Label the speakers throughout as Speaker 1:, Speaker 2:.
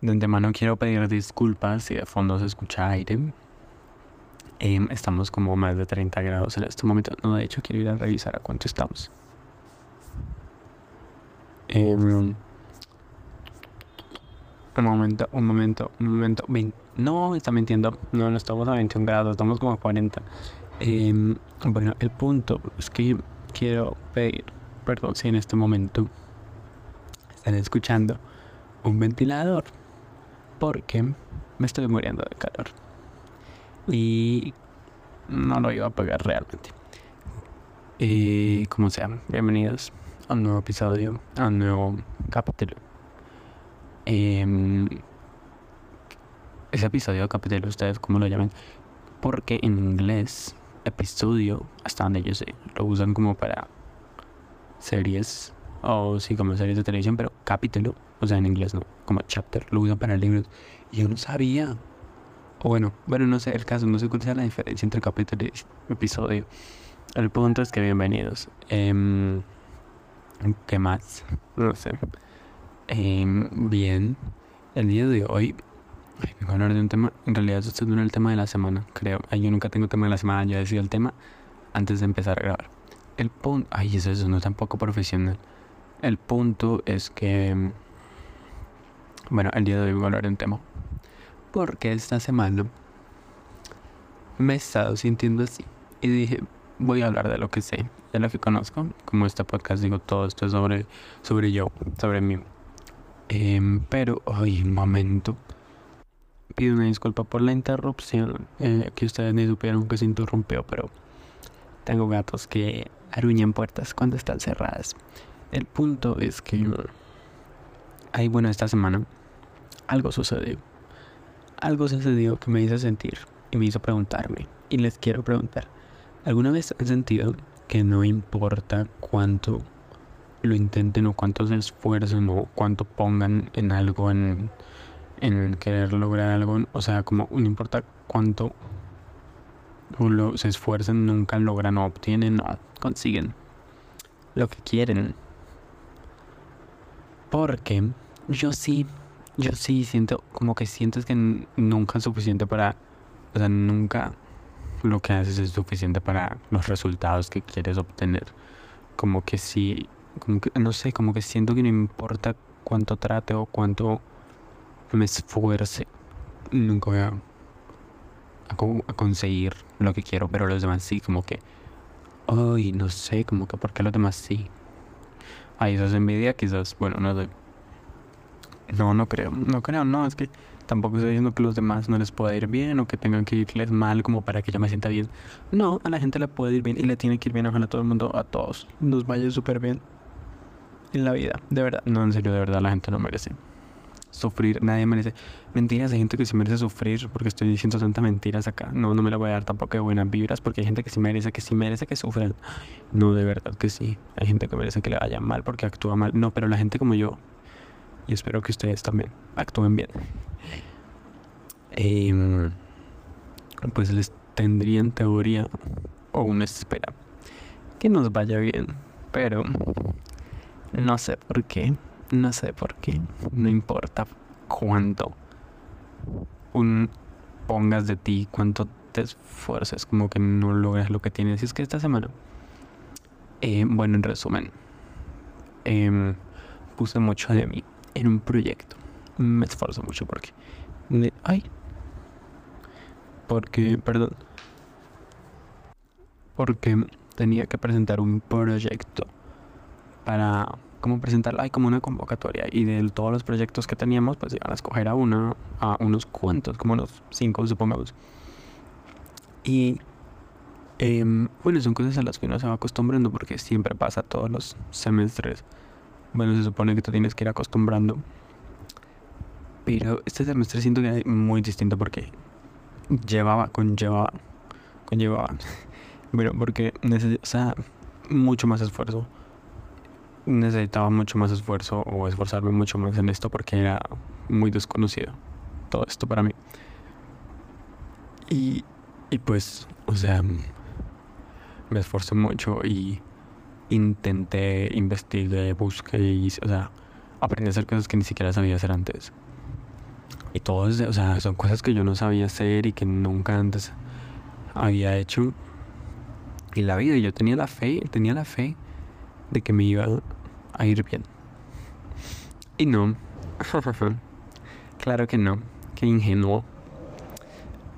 Speaker 1: De antemano quiero pedir disculpas si de fondo se escucha aire. Em, estamos como más de 30 grados en este momento. No, de hecho quiero ir a revisar a cuánto estamos. Em, un momento, un momento, un momento. no, está mintiendo. No, no estamos a 21 grados, estamos como a 40. Em, bueno, el punto es que quiero pedir perdón si en este momento están escuchando un ventilador porque me estoy muriendo de calor. Y no lo iba a pagar realmente. Y como sea, bienvenidos a un nuevo episodio, a un nuevo capítulo. Em, ese episodio capítulo, ustedes como lo llaman, porque en inglés, episodio, hasta donde yo sé, lo usan como para series o sí, como series de televisión, pero capítulo o sea, en inglés no, como chapter, lo usan para libros. Y yo no sabía. O bueno, bueno, no sé el caso, no sé cuál sea la diferencia entre capítulo y episodio. El punto es que bienvenidos. Eh, ¿Qué más? No sé. Eh, bien, el día de hoy vengo a hablar de un tema. En realidad, esto es el tema de la semana, creo. yo nunca tengo tema de la semana, yo decido el tema antes de empezar a grabar. El punto. Ay, eso, eso no es tampoco profesional. El punto es que bueno, el día de hoy voy a hablar de un tema. Porque esta semana me he estado sintiendo así. Y dije, voy a hablar de lo que sé, de lo que conozco. Como este podcast digo, todo esto es sobre, sobre yo, sobre mí. Em, pero, ay, un momento. Pido una disculpa por la interrupción. Eh, que ustedes ni supieron que se interrumpió, pero tengo gatos que aruñan puertas cuando están cerradas. El punto es que... Ay, bueno, esta semana algo sucedió. Algo sucedió que me hizo sentir y me hizo preguntarme. Y les quiero preguntar, ¿alguna vez han sentido que no importa cuánto lo intenten o cuánto se esfuercen o cuánto pongan en algo, en, en querer lograr algo? O sea, como no importa cuánto se esfuercen, nunca logran o obtienen o consiguen lo que quieren. Porque yo sí yo sí siento, como que sientes que nunca es suficiente para, o sea, nunca lo que haces es suficiente para los resultados que quieres obtener. Como que sí, como que, no sé, como que siento que no importa cuánto trate o cuánto me esfuerce, nunca voy a, a, conseguir lo que quiero, pero los demás sí, como que, ay, no sé, como que por qué los demás sí. Ay, eso es envidia, quizás, bueno, no sé no, no creo, no creo, no, es que tampoco estoy diciendo que los demás no les pueda ir bien o que tengan que irles mal como para que yo me sienta bien. No, a la gente le puede ir bien y le tiene que ir bien, ojalá todo el mundo, a todos, nos vaya súper bien en la vida, de verdad. No, en serio, de verdad, la gente no merece sufrir, nadie merece. Mentiras, hay gente que sí merece sufrir porque estoy diciendo tantas mentiras acá. No, no me la voy a dar tampoco de buenas vibras porque hay gente que sí merece, que sí merece que sufran. No, de verdad que sí. Hay gente que merece que le vaya mal porque actúa mal. No, pero la gente como yo, y espero que ustedes también actúen bien. Em, pues les tendría en teoría o una espera que nos vaya bien, pero no sé por qué, no sé por qué, no importa cuánto pongas de ti, cuánto te esfuerces, como que no logras lo que tienes. Y es que esta semana, eh, bueno, en resumen, em, puse mucho de mí en un proyecto. Me esfuerzo mucho porque... Ay. Porque, perdón. Porque tenía que presentar un proyecto para cómo presentarlo, hay como una convocatoria y de todos los proyectos que teníamos, pues iban a escoger a uno, a unos cuantos, como unos cinco, supongamos. Y em, bueno, son cosas a las que uno se va acostumbrando porque siempre pasa todos los semestres bueno, se supone que te tienes que ir acostumbrando. Pero este semestre siento que es muy distinto porque llevaba, conllevaba, conllevaba. Pero porque o mucho más esfuerzo. Necesitaba mucho más esfuerzo o esforzarme mucho más en esto porque era muy desconocido todo esto para mí. Y, y pues, o sea, me esforcé mucho y intenté, investigué, busqué y, o sea, aprendí a hacer cosas que ni siquiera sabía hacer antes. Y todo es, o sea, son cosas que yo no sabía hacer y que nunca antes había hecho. Y la vida, yo tenía la fe, tenía la fe de que me iba a ir bien. Y no. claro que no. Qué ingenuo.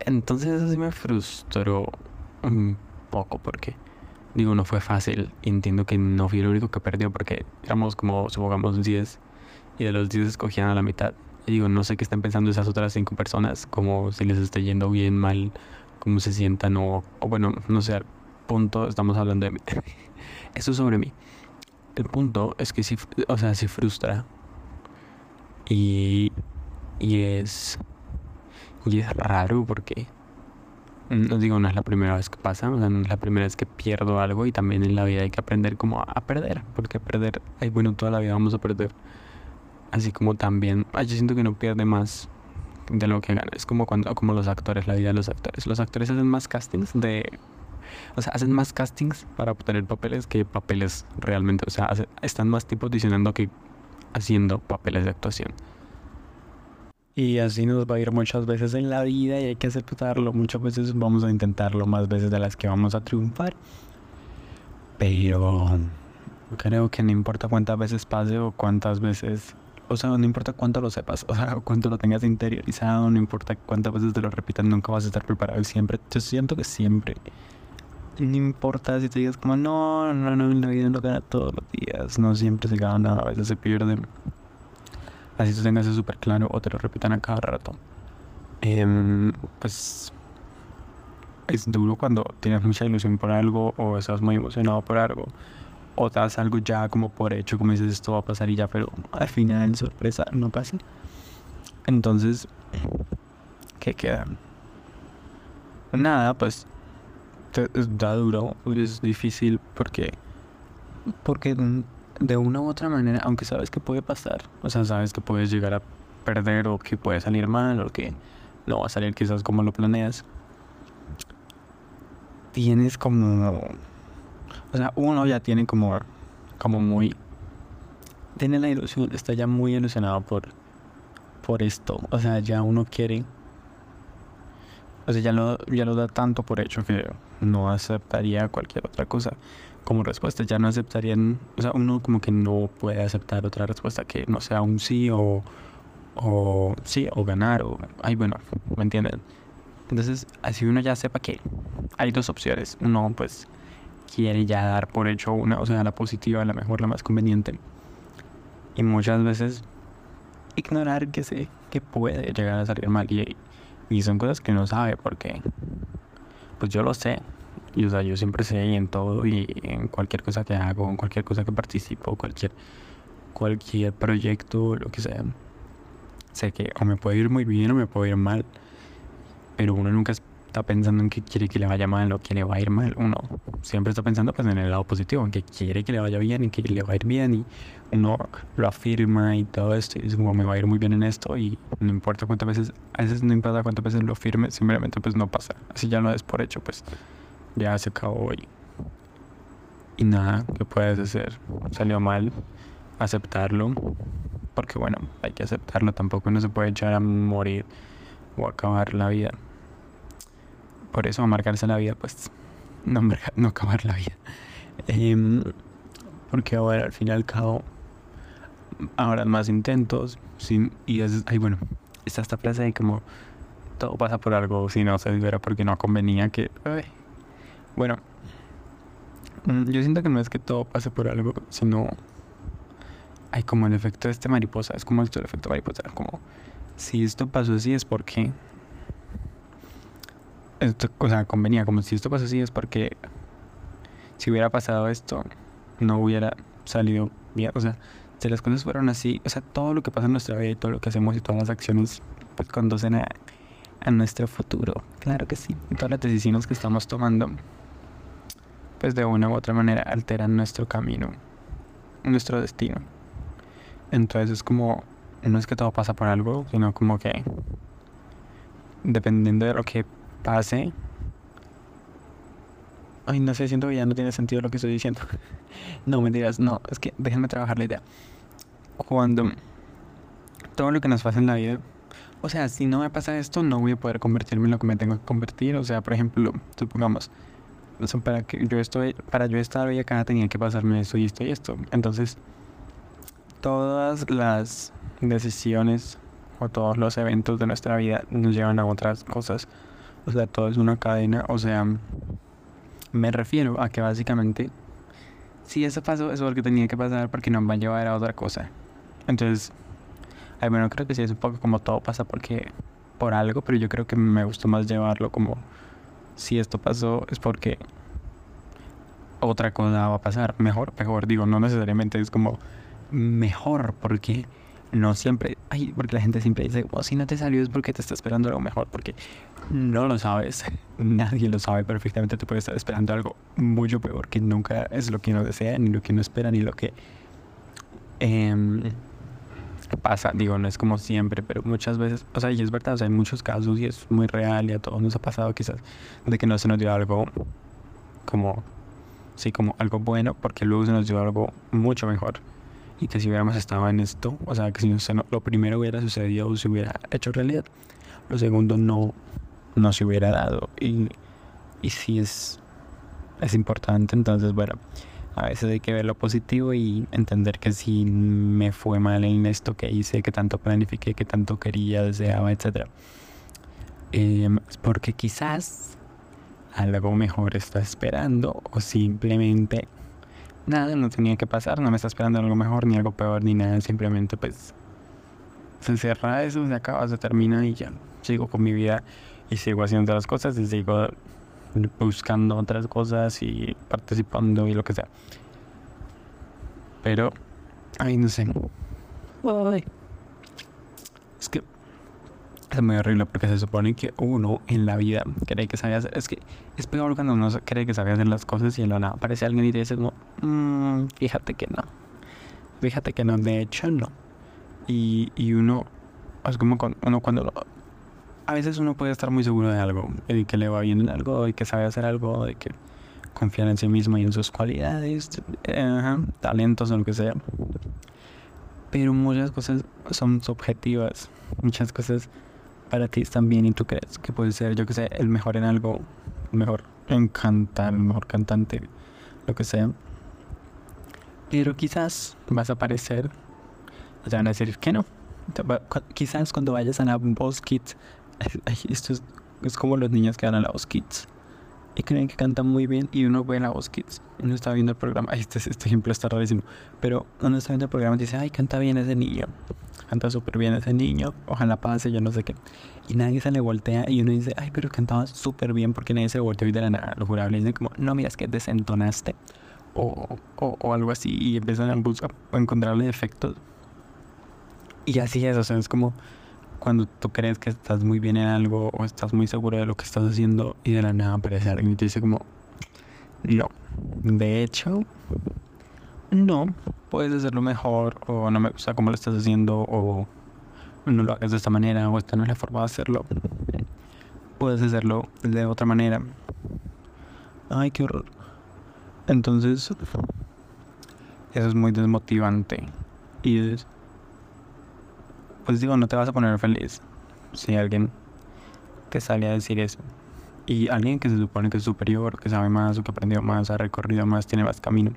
Speaker 1: Entonces eso sí me frustró un poco porque, digo, no fue fácil. Entiendo que no fui el único que perdió porque éramos como, supongamos, 10 y de los 10 escogían a la mitad. Y digo, no sé qué están pensando esas otras 5 personas, como si les está yendo bien, mal, cómo se sientan o, o bueno, no sé, al punto estamos hablando de mí. Eso sobre mí. El punto es que sí, o sea, sí frustra. Y, y es y es raro porque, no digo, no es la primera vez que pasa, no es la primera vez que pierdo algo y también en la vida hay que aprender como a perder, porque perder, ay, bueno, toda la vida vamos a perder. Así como también, yo siento que no pierde más de lo que gana. Es como cuando, como los actores, la vida de los actores. Los actores hacen más castings de, o sea, hacen más castings para obtener papeles que papeles realmente. O sea, están más tiempo audicionando que haciendo papeles de actuación. Y así nos va a ir muchas veces en la vida y hay que aceptarlo. Muchas veces vamos a intentarlo más veces de las que vamos a triunfar. Pero creo que no importa cuántas veces pase o cuántas veces... O sea, no importa cuánto lo sepas, o sea, cuánto lo tengas interiorizado, no importa cuántas veces te lo repitan, nunca vas a estar preparado. Siempre, yo siento que siempre no importa si te digas como no, no, no, la vida no gana todos los días, no siempre se gana, a veces se pierde. Así tú tengas eso súper claro o te lo repitan a cada rato. Em, pues es duro cuando tienes mucha ilusión por algo o estás muy emocionado por algo o te das algo ya como por hecho, como dices esto va a pasar y ya, pero al final sorpresa no pasa. Entonces, ¿qué queda? Nada, pues da duro, es difícil porque porque de una u otra manera, aunque sabes que puede pasar, o sea, sabes que puedes llegar a perder o que puede salir mal o que no va a salir quizás como lo planeas, tienes como, o sea, uno ya tiene como, como muy, tiene la ilusión, está ya muy ilusionado por, por esto, o sea, ya uno quiere, o sea, ya lo, ya lo da tanto por hecho que no aceptaría cualquier otra cosa como respuesta. Ya no aceptarían, o sea, uno como que no puede aceptar otra respuesta que no sea un sí o, o sí, o ganar, o, ay, bueno, ¿me entienden? Entonces, así uno ya sepa que hay dos opciones. Uno, pues, quiere ya dar por hecho una, o sea, la positiva, la mejor, la más conveniente. Y muchas veces ignorar que sé que puede llegar a salir mal. Y, y son cosas que no sabe porque, pues yo lo sé, y o sea, yo siempre sé en todo y en cualquier cosa que hago, en cualquier cosa que participo, cualquier, cualquier proyecto, lo que sea. Sé que o me puede ir muy bien o me puede ir mal. Pero uno nunca está pensando en que quiere que le vaya mal o que le va a ir mal. Uno siempre está pensando pues en el lado positivo, en que quiere que le vaya bien y que le va a ir bien. Y uno lo afirma y todo esto. Y es como me va a ir muy bien en esto. Y no importa cuántas veces, a veces no importa cuántas veces lo firme, simplemente pues no pasa. Así ya no es por hecho, pues ya se acabó y, y nada que puedes hacer. Salió mal, aceptarlo, porque bueno, hay que aceptarlo, tampoco no se puede echar a morir o acabar la vida. Por eso, marcarse la vida, pues no, no acabar la vida. Em, porque ahora, al fin y al cabo, ahora más intentos, sin, y es, ay, bueno, está esta frase de como todo pasa por algo, si no se diera porque no convenía que, bueno, mm, yo siento que no es que todo pase por algo, sino hay como el efecto de este mariposa, es como el efecto mariposa, como si esto pasó así es porque esto, o sea, convenía, como si esto pasó así es porque si hubiera pasado esto, no hubiera salido bien, o sea, si las cosas fueron así, o sea, todo lo que pasa en nuestra vida y todo lo que hacemos y todas las acciones pues conducen a, a nuestro futuro, claro que sí, todas las decisiones que estamos tomando pues de una u otra manera alteran nuestro camino, nuestro destino. Entonces es como, no es que todo pasa por algo, sino como que dependiendo de lo que pase, ay, no sé, siento que ya no tiene sentido lo que estoy diciendo. no, mentiras, no, es que déjenme trabajar la idea. Cuando todo lo que nos pasa en la vida, o sea, si no me pasa esto, no voy a poder convertirme en lo que me tengo que convertir. O sea, por ejemplo, supongamos, para que yo estoy, para yo estar hoy acá tenía que pasarme esto y esto y esto. Entonces, todas las decisiones o todos los eventos de nuestra vida nos llevan a otras cosas. O sea, todo es una cadena. O sea, me refiero a que básicamente, si eso pasó, eso es lo que tenía que pasar porque nos va a llevar a otra cosa. Entonces, ay, bueno, creo que sí es un poco como todo pasa porque por algo, pero yo creo que me gustó más llevarlo como si esto pasó es porque otra cosa va a pasar. Mejor, mejor, digo, no necesariamente es como mejor porque no siempre, ay, porque la gente siempre dice, oh, si no te salió es porque te está esperando algo mejor, porque no lo sabes, nadie lo sabe perfectamente, te puede estar esperando algo mucho peor que nunca. Es lo que uno desea, ni lo que uno espera, ni lo que em, pasa, digo, no es como siempre, pero muchas veces, o sea, y es verdad, o sea, hay muchos casos y es muy real y a todos nos ha pasado quizás de que no se nos dio algo como, sí, como algo bueno, porque luego se nos dio algo mucho mejor. Y que si hubiéramos estado en esto, o sea, que si no, lo primero hubiera sucedido o se hubiera hecho realidad, lo segundo no, no se hubiera dado. Y, y sí es, es importante, entonces bueno, a veces hay que ver lo positivo y entender que si me fue mal en esto que hice, que tanto planifiqué, que tanto quería, deseaba, etc. Eh, em, porque quizás algo mejor está esperando o simplemente nada, no tenía que pasar, no me está esperando algo mejor, ni algo peor, ni nada, simplemente pues se cierra eso, se acaba, se termina y ya sigo con mi vida y sigo haciendo las cosas y sigo buscando otras cosas y participando y lo que sea. Pero, ay, no sé. Es que es muy horrible porque se supone que uno en la vida cree que sabe hacer. Es que es peor cuando uno cree que sabe hacer las cosas y en la nada aparece alguien y te dice, como, mm, fíjate que no. Fíjate que no, de hecho no. Y, y uno, es como cuando, uno cuando a veces uno puede estar muy seguro de algo, de que le va bien en algo, de que sabe hacer algo, de que confía en sí mismo y en sus cualidades, talentos o lo que sea. Pero muchas cosas son subjetivas, muchas cosas para ti están bien y tú crees que puedes ser, yo que sé, el mejor en algo, el mejor en cantar, el mejor cantante, lo que sea. Pero quizás vas a aparecer, te van a decir que no. Quizás cuando vayas a la Boss Kids esto es, como los niños que van a la voz Kids y creen que cantan muy bien y uno ve la voz Kids y uno está viendo el programa. este, este ejemplo está rarísimo, pero uno está viendo el programa y dice, ay, canta bien ese niño, canta súper bien ese niño, ojalá pase, yo no sé qué. Y nadie se le voltea y uno dice, ay, pero cantaba súper bien porque nadie se volteó y de la nada. Los jurables dicen como, no, mira, es que desentonaste o, o, o algo así y empiezan a buscar o encontrarle defectos. Y así es, o sea, es como cuando tú crees que estás muy bien en algo o estás muy seguro de lo que estás haciendo y de la nada aparece alguien y te dice como, no, de hecho, no, puedes hacerlo mejor o no me gusta cómo lo estás haciendo o no lo hagas de esta manera o esta no es la forma de hacerlo. Puedes hacerlo de otra manera. Ay, qué horror. Entonces, eso es muy desmotivante. Y es pues digo, no te vas a poner feliz si alguien te sale a decir eso. Y alguien que se supone que es superior, que sabe más o que aprendió más, ha recorrido más, tiene más camino,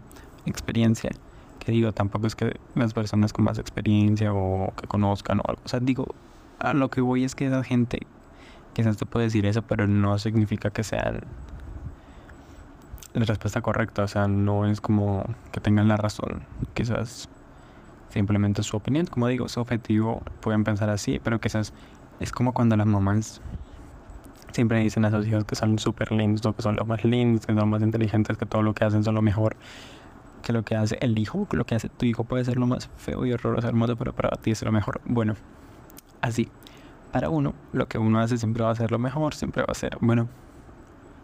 Speaker 1: experiencia. Que digo, tampoco es que las personas con más experiencia o que conozcan o algo. O sea, digo, a lo que voy es que esa gente quizás te puede decir eso, pero no significa que sea la respuesta correcta. O sea, no es como que tengan la razón. Quizás simplemente su opinión. Como digo, su objetivo, pueden pensar así, pero quizás es como cuando las mamás siempre dicen a sus hijos que son súper lindos, que son los más lindos, que son más inteligentes, que todo lo que hacen son lo mejor. Que lo que hace el hijo, que lo que hace tu hijo puede ser lo más feo y horroroso del mundo, pero para ti es lo mejor. Bueno, así. Para uno, lo que uno hace siempre va a ser lo mejor, siempre va a ser, bueno,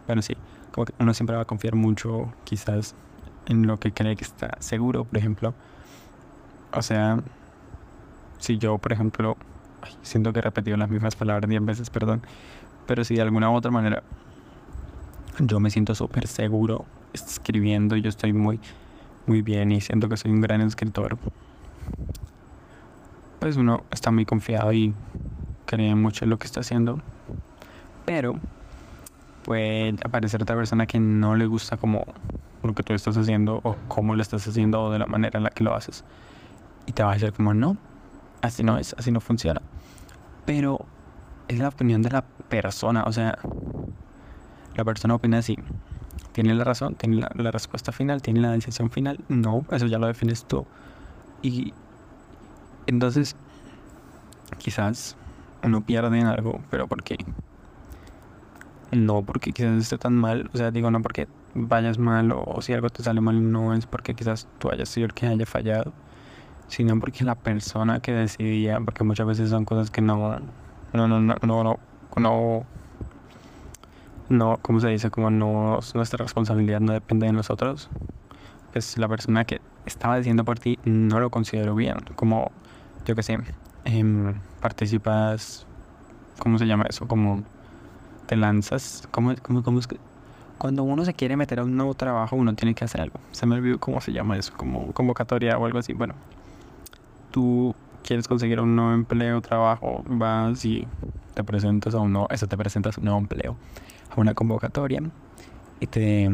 Speaker 1: bueno, sí, como que uno siempre va a confiar mucho, quizás, en lo que cree que está seguro, por ejemplo o sea, si yo, por ejemplo, siento que he repetido las mismas palabras diez veces, perdón, pero si de alguna u otra manera yo me siento súper seguro escribiendo, yo estoy muy, muy bien y siento que soy un gran escritor, pues uno está muy confiado y cree mucho en lo que está haciendo, pero puede aparecer otra persona que no le gusta como lo que tú estás haciendo o cómo lo estás haciendo o de la manera en la que lo haces. Y te va a decir como, no, así no es, así no funciona. Pero es la opinión de la persona, o sea, la persona opina así. ¿Tiene la razón? ¿Tiene la, la respuesta final? ¿Tiene la decisión final? No, eso ya lo defines tú. Y entonces, quizás uno pierde en algo, pero ¿por qué? No porque quizás esté tan mal, o sea, digo, no porque vayas mal o, si algo te sale mal, no es porque quizás tú hayas sido el que haya fallado, sino porque la persona que decidía, porque muchas veces son cosas que no, no, no, no, no, no, no, ¿cómo se dice? Como no, nuestra responsabilidad no depende de nosotros. Pues la persona que estaba diciendo por ti no lo considero bien, como, yo que sé, eh, participas, ¿cómo se llama eso? Como te lanzas, ¿cómo, cómo, cómo es que? Cuando uno se quiere meter a un nuevo trabajo, uno tiene que hacer algo. Se me olvidó cómo se llama eso, como convocatoria o algo así. Bueno, tú quieres conseguir un nuevo empleo, trabajo, vas y te presentas a un nuevo, eso te presentas un nuevo empleo, a una convocatoria y te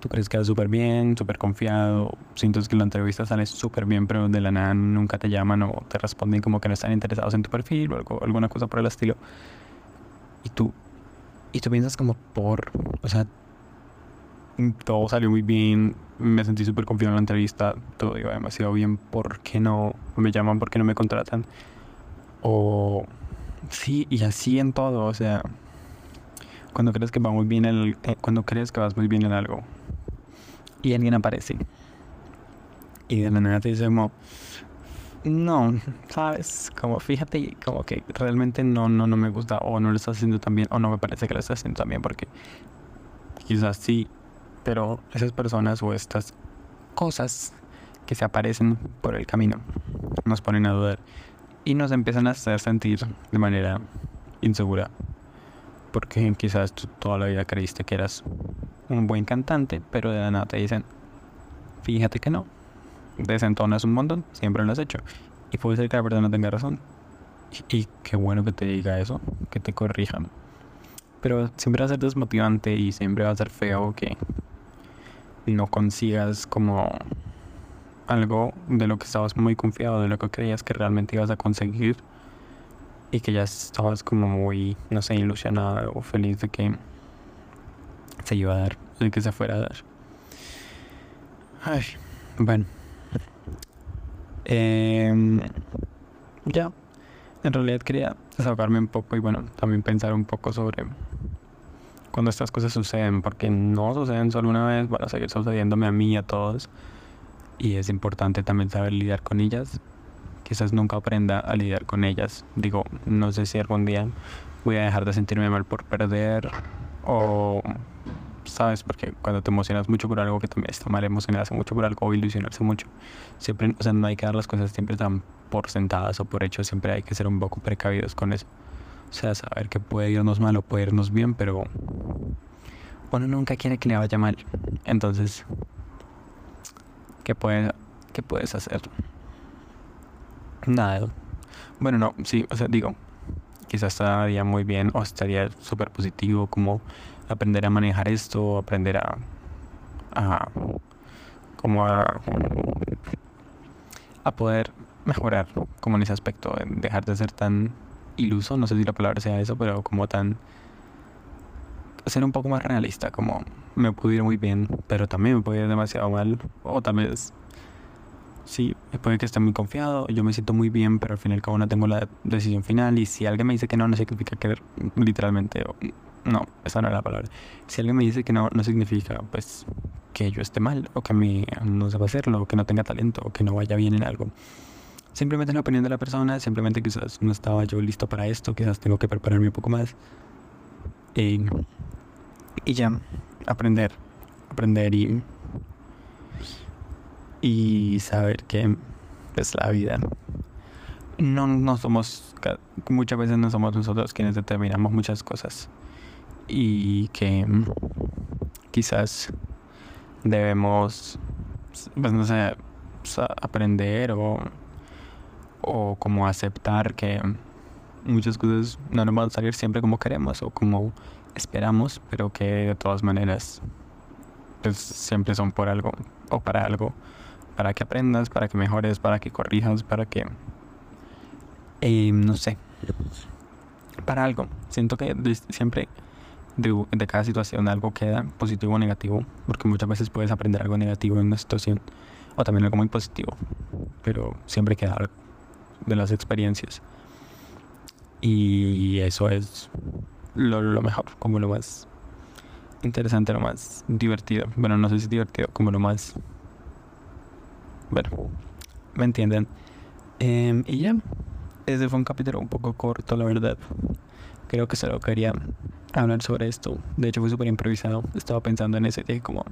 Speaker 1: tú crees que va súper bien, súper confiado, sientes que la entrevista sale súper bien, pero de la nada nunca te llaman o te responden como que no están interesados en tu perfil o algo, alguna cosa por el estilo. Y tú, y tú piensas como por, o sea, todo salió muy bien, me sentí súper confiado en la entrevista, todo iba demasiado bien, ¿por qué no me llaman? ¿Por qué no me contratan? O sí, y así en todo, o sea, cuando crees que va muy bien el, eh, cuando crees que vas muy bien en algo y alguien aparece y de la nada te dice como no, sabes, como fíjate como que realmente no, no, no me gusta o no lo estás haciendo tan bien o no me parece que lo estás haciendo tan bien porque quizás sí, pero esas personas o estas cosas que se aparecen por el camino nos ponen a dudar y nos empiezan a hacer sentir de manera insegura porque quizás tú toda la vida creíste que eras un buen cantante, pero de la nada te dicen, fíjate que no, desentonas un montón, siempre lo has hecho. Y puede ser que la persona tenga razón. Y, qué bueno que te diga eso, que te corrijan. Pero siempre va a ser desmotivante y siempre va a ser feo que no consigas como algo de lo que estabas muy confiado, de lo que creías que realmente ibas a conseguir y que ya estabas como muy, no sé, ilusionada o feliz de que se iba a dar, de que se fuera a dar. Ay, bueno. Em, ya, en realidad quería desahogarme un poco y bueno, también pensar un poco sobre cuando estas cosas suceden, porque no suceden solo una vez, van a seguir sucediéndome a mí y a todos. Y es importante también saber lidiar con ellas. Quizás nunca aprenda a lidiar con ellas. Digo, no sé si algún día voy a dejar de sentirme mal por perder o ¿sabes? Porque cuando te emocionas mucho por algo que también está mal emocionarse mucho por algo o ilusionarse mucho, siempre, o sea, no hay que dar las cosas siempre tan por sentadas o por hecho, siempre hay que ser un poco precavidos con eso. O sea, saber que puede irnos mal o puede irnos bien, pero uno nunca quiere que le vaya mal. Entonces, ¿qué, puede, qué puedes hacer? Nada. Bueno, no, sí, o sea, digo, quizás estaría muy bien o estaría súper positivo como aprender a manejar esto, aprender a, a como a, a poder mejorar como en ese aspecto, dejar de ser tan iluso, no sé si la palabra sea eso, pero como tan ser un poco más realista, como me puede ir muy bien, pero también me puede ir demasiado mal, o tal vez sí, puede que esté muy confiado, yo me siento muy bien, pero al final como no tengo la decisión final y si alguien me dice que no, no significa que literalmente no, esa no es la palabra. Si alguien me dice que no, no significa pues que yo esté mal o que a mí no sepa hacerlo o que no tenga talento o que no vaya bien en algo. Simplemente es la opinión de la persona, simplemente quizás no estaba yo listo para esto, quizás tengo que prepararme un poco más. Y, ya, aprender, aprender y, y saber que es pues, la vida no, no somos, muchas veces no somos nosotros quienes determinamos muchas cosas y que quizás debemos, pues no sé, aprender o, o como aceptar que muchas cosas no nos van a salir siempre como queremos o como esperamos, pero que de todas maneras pues siempre son por algo o para algo, para que aprendas, para que mejores, para que corrijas, para que, eh, no sé, para algo. Siento que siempre de, de, cada situación algo queda positivo o negativo, porque muchas veces puedes aprender algo negativo en una situación o también algo muy positivo, pero siempre queda algo de las experiencias. Y eso es lo, lo mejor, como lo más interesante, lo más divertido. Bueno, no sé si divertido, como lo más... Bueno, me entienden. Em, y ya, ese fue un capítulo un poco corto, la verdad. Creo que solo quería hablar sobre esto. De hecho, fue súper improvisado. Estaba pensando en y dije como,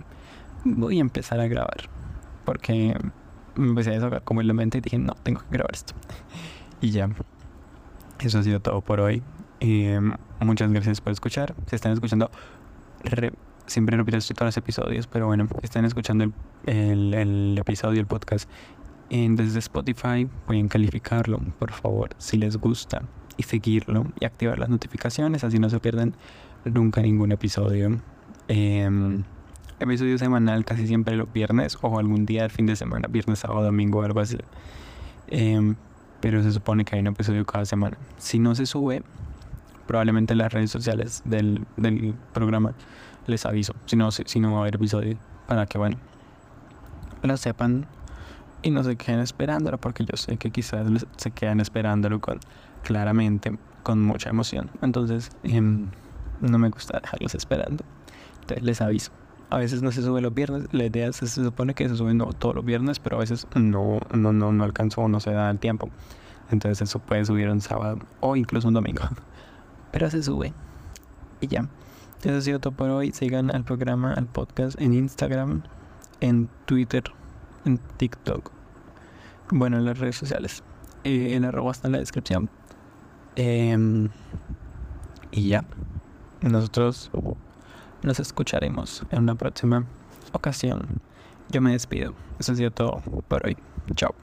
Speaker 1: voy a empezar a grabar. Porque me empecé a desahogar como en la mente y dije, no, tengo que grabar esto. y ya, eso ha sido todo por hoy. Em, muchas gracias por escuchar. Si están escuchando, siempre repito esto todos los episodios, pero bueno, están escuchando el, el, el episodio, el podcast en, desde Spotify, pueden calificarlo, por favor, si les gusta, y seguirlo y activar las notificaciones, así no se pierden nunca ningún episodio. Eh, episodio semanal casi siempre los viernes o algún día del fin de semana, viernes, sábado, domingo, algo así. Eh, pero se supone que hay un episodio cada semana. Si no se sube, probablemente en las redes sociales del, del programa les aviso. Si no, si, no va a haber episodio, para que, bueno, lo sepan y no se queden esperándolo, porque yo sé que quizás se quedan esperándolo con, claramente, con mucha emoción. Entonces, em, no me gusta dejarlos esperando. Entonces les aviso. A veces no se sube los viernes, la idea se supone que se sube todos los viernes, pero a veces no, no, no, no alcanzó o no se da el tiempo. Entonces eso puede subir un sábado o incluso un domingo. Pero se sube. Y ya. Eso ha sido todo por hoy. Sigan al programa, al podcast en Instagram, en Twitter, en TikTok. Bueno, en las redes sociales. Eh, el arroba está en la descripción. Em, y ya. Nosotros nos escucharemos en una próxima ocasión. Yo me despido. Eso ha sido todo por hoy. Chao.